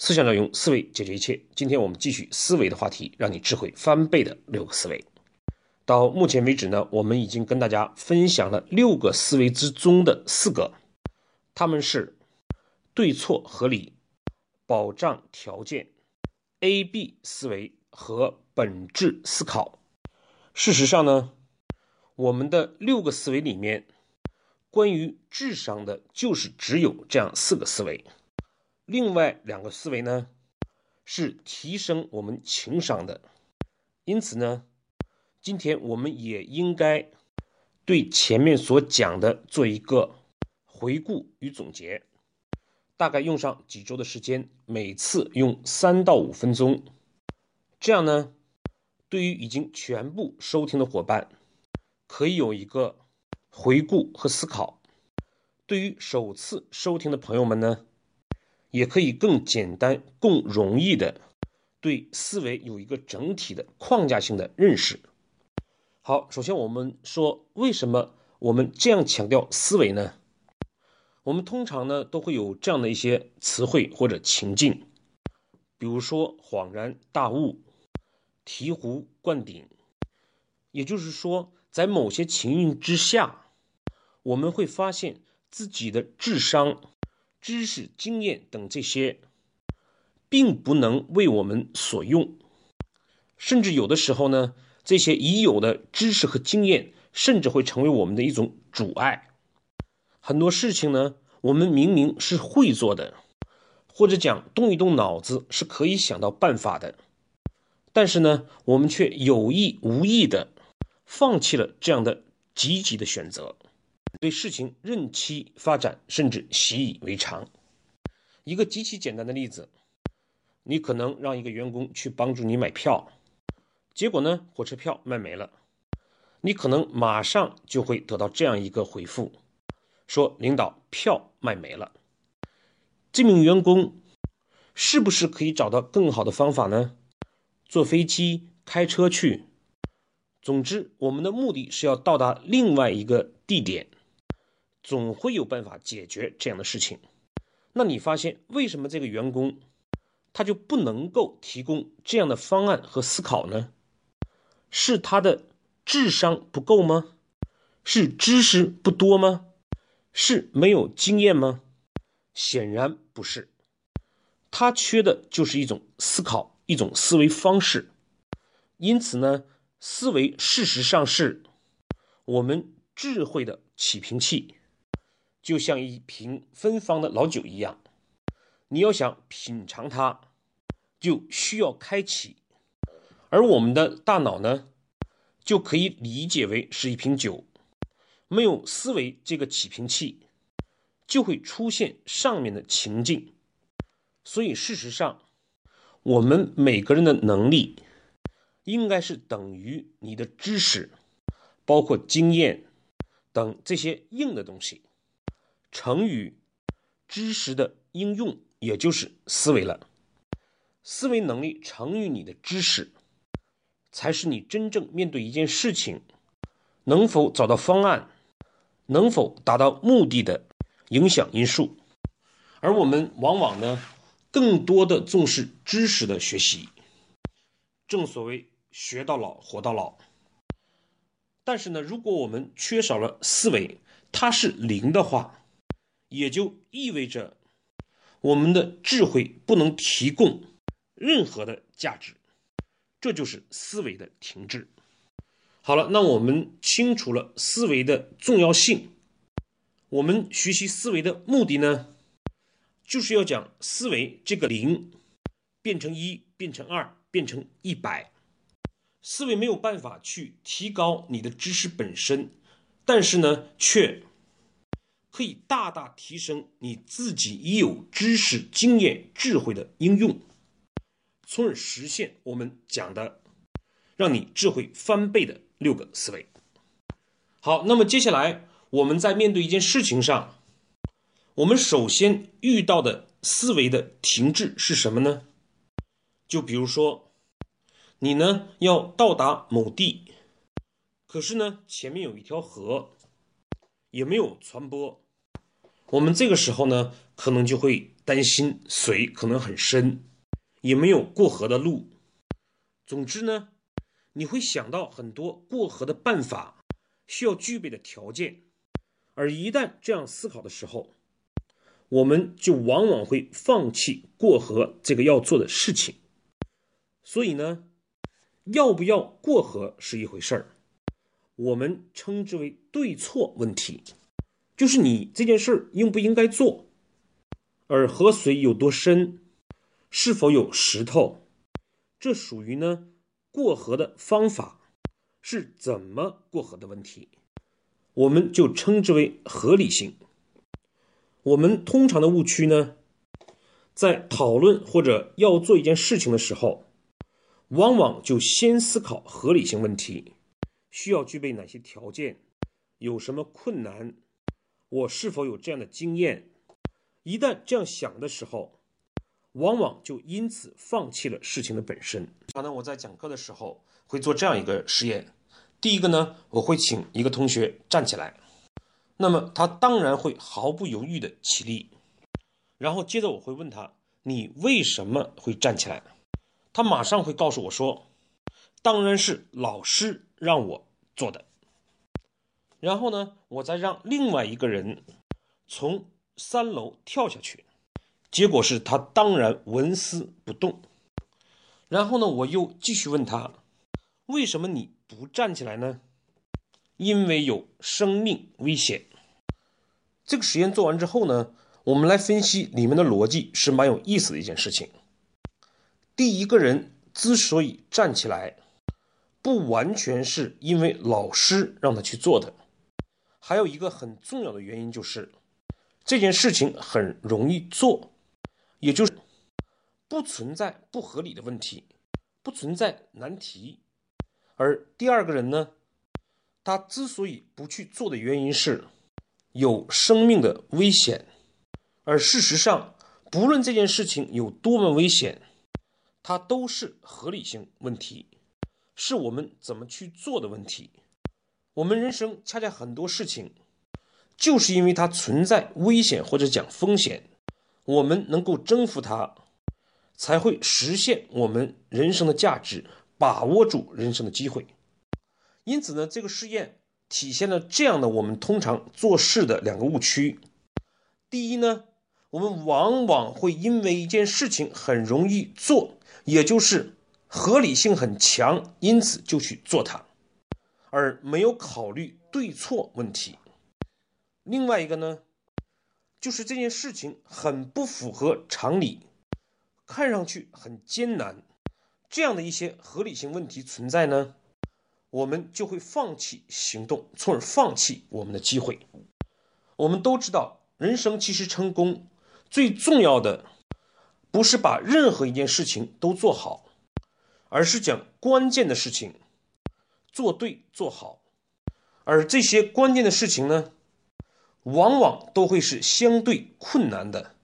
思想要用思维解决一切。今天我们继续思维的话题，让你智慧翻倍的六个思维。到目前为止呢，我们已经跟大家分享了六个思维之中的四个，他们是对错合理、保障条件、A B 思维和本质思考。事实上呢，我们的六个思维里面，关于智商的，就是只有这样四个思维。另外两个思维呢，是提升我们情商的。因此呢，今天我们也应该对前面所讲的做一个回顾与总结，大概用上几周的时间，每次用三到五分钟。这样呢，对于已经全部收听的伙伴，可以有一个回顾和思考；对于首次收听的朋友们呢，也可以更简单、更容易的对思维有一个整体的框架性的认识。好，首先我们说，为什么我们这样强调思维呢？我们通常呢都会有这样的一些词汇或者情境，比如说恍然大悟、醍醐灌顶。也就是说，在某些情境之下，我们会发现自己的智商。知识、经验等这些，并不能为我们所用，甚至有的时候呢，这些已有的知识和经验，甚至会成为我们的一种阻碍。很多事情呢，我们明明是会做的，或者讲动一动脑子是可以想到办法的，但是呢，我们却有意无意的放弃了这样的积极的选择。对事情任其发展，甚至习以为常。一个极其简单的例子，你可能让一个员工去帮助你买票，结果呢，火车票卖没了。你可能马上就会得到这样一个回复，说领导票卖没了。这名员工是不是可以找到更好的方法呢？坐飞机、开车去。总之，我们的目的是要到达另外一个地点。总会有办法解决这样的事情。那你发现为什么这个员工他就不能够提供这样的方案和思考呢？是他的智商不够吗？是知识不多吗？是没有经验吗？显然不是。他缺的就是一种思考，一种思维方式。因此呢，思维事实上是我们智慧的起瓶器。就像一瓶芬芳的老酒一样，你要想品尝它，就需要开启。而我们的大脑呢，就可以理解为是一瓶酒。没有思维这个起瓶器，就会出现上面的情境。所以事实上，我们每个人的能力，应该是等于你的知识，包括经验等这些硬的东西。成语知识的应用，也就是思维了。思维能力乘以你的知识，才是你真正面对一件事情能否找到方案、能否达到目的的影响因素。而我们往往呢，更多的重视知识的学习。正所谓学到老，活到老。但是呢，如果我们缺少了思维，它是零的话。也就意味着，我们的智慧不能提供任何的价值，这就是思维的停滞。好了，那我们清楚了思维的重要性，我们学习思维的目的呢，就是要讲思维这个零变成一，变成二，变成一百。思维没有办法去提高你的知识本身，但是呢，却。可以大大提升你自己已有知识、经验、智慧的应用，从而实现我们讲的让你智慧翻倍的六个思维。好，那么接下来我们在面对一件事情上，我们首先遇到的思维的停滞是什么呢？就比如说，你呢要到达某地，可是呢前面有一条河，也没有传播。我们这个时候呢，可能就会担心水可能很深，也没有过河的路。总之呢，你会想到很多过河的办法，需要具备的条件。而一旦这样思考的时候，我们就往往会放弃过河这个要做的事情。所以呢，要不要过河是一回事儿，我们称之为对错问题，就是你这件事儿应不应该做，而河水有多深，是否有石头，这属于呢过河的方法是怎么过河的问题。我们就称之为合理性。我们通常的误区呢，在讨论或者要做一件事情的时候，往往就先思考合理性问题，需要具备哪些条件，有什么困难，我是否有这样的经验。一旦这样想的时候，往往就因此放弃了事情的本身。可能我在讲课的时候会做这样一个实验。第一个呢，我会请一个同学站起来，那么他当然会毫不犹豫的起立，然后接着我会问他：“你为什么会站起来？”他马上会告诉我说：“当然是老师让我做的。”然后呢，我再让另外一个人从三楼跳下去，结果是他当然纹丝不动。然后呢，我又继续问他：“为什么你？”不站起来呢？因为有生命危险。这个实验做完之后呢，我们来分析里面的逻辑是蛮有意思的一件事情。第一个人之所以站起来，不完全是因为老师让他去做的，还有一个很重要的原因就是这件事情很容易做，也就是不存在不合理的问题，不存在难题。而第二个人呢，他之所以不去做的原因是有生命的危险，而事实上，不论这件事情有多么危险，它都是合理性问题，是我们怎么去做的问题。我们人生恰恰很多事情，就是因为它存在危险或者讲风险，我们能够征服它，才会实现我们人生的价值。把握住人生的机会，因此呢，这个试验体现了这样的我们通常做事的两个误区。第一呢，我们往往会因为一件事情很容易做，也就是合理性很强，因此就去做它，而没有考虑对错问题。另外一个呢，就是这件事情很不符合常理，看上去很艰难。这样的一些合理性问题存在呢，我们就会放弃行动，从而放弃我们的机会。我们都知道，人生其实成功最重要的不是把任何一件事情都做好，而是讲关键的事情做对做好。而这些关键的事情呢，往往都会是相对困难的，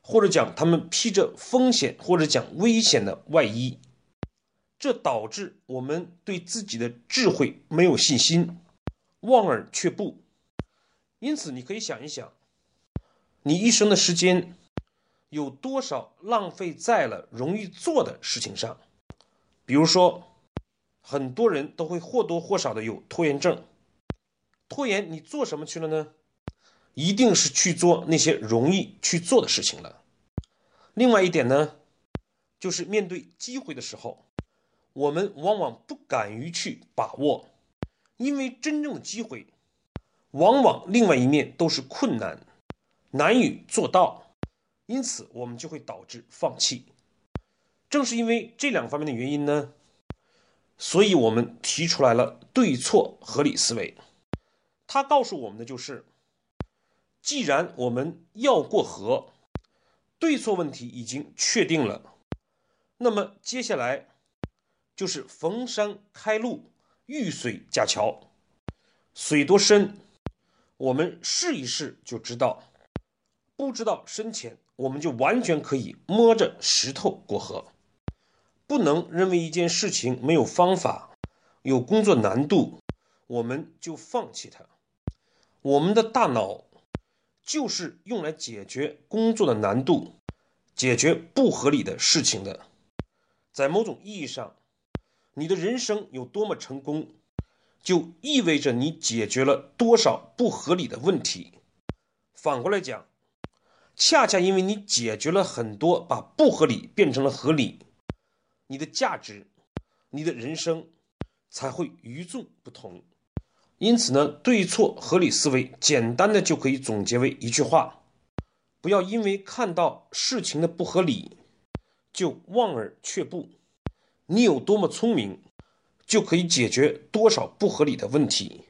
或者讲他们披着风险或者讲危险的外衣。这导致我们对自己的智慧没有信心，望而却步。因此，你可以想一想，你一生的时间有多少浪费在了容易做的事情上？比如说，很多人都会或多或少的有拖延症。拖延，你做什么去了呢？一定是去做那些容易去做的事情了。另外一点呢，就是面对机会的时候。我们往往不敢于去把握，因为真正的机会，往往另外一面都是困难，难以做到，因此我们就会导致放弃。正是因为这两方面的原因呢，所以我们提出来了对错合理思维。他告诉我们的就是，既然我们要过河，对错问题已经确定了，那么接下来。就是逢山开路，遇水架桥。水多深，我们试一试就知道；不知道深浅，我们就完全可以摸着石头过河。不能认为一件事情没有方法、有工作难度，我们就放弃它。我们的大脑就是用来解决工作的难度、解决不合理的事情的。在某种意义上，你的人生有多么成功，就意味着你解决了多少不合理的问题。反过来讲，恰恰因为你解决了很多，把不合理变成了合理，你的价值、你的人生才会与众不同。因此呢，对错合理思维，简单的就可以总结为一句话：不要因为看到事情的不合理，就望而却步。你有多么聪明，就可以解决多少不合理的问题；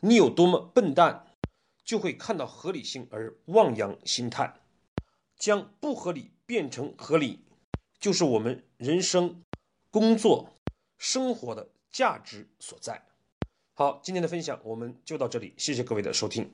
你有多么笨蛋，就会看到合理性而望洋兴叹。将不合理变成合理，就是我们人生、工作、生活的价值所在。好，今天的分享我们就到这里，谢谢各位的收听。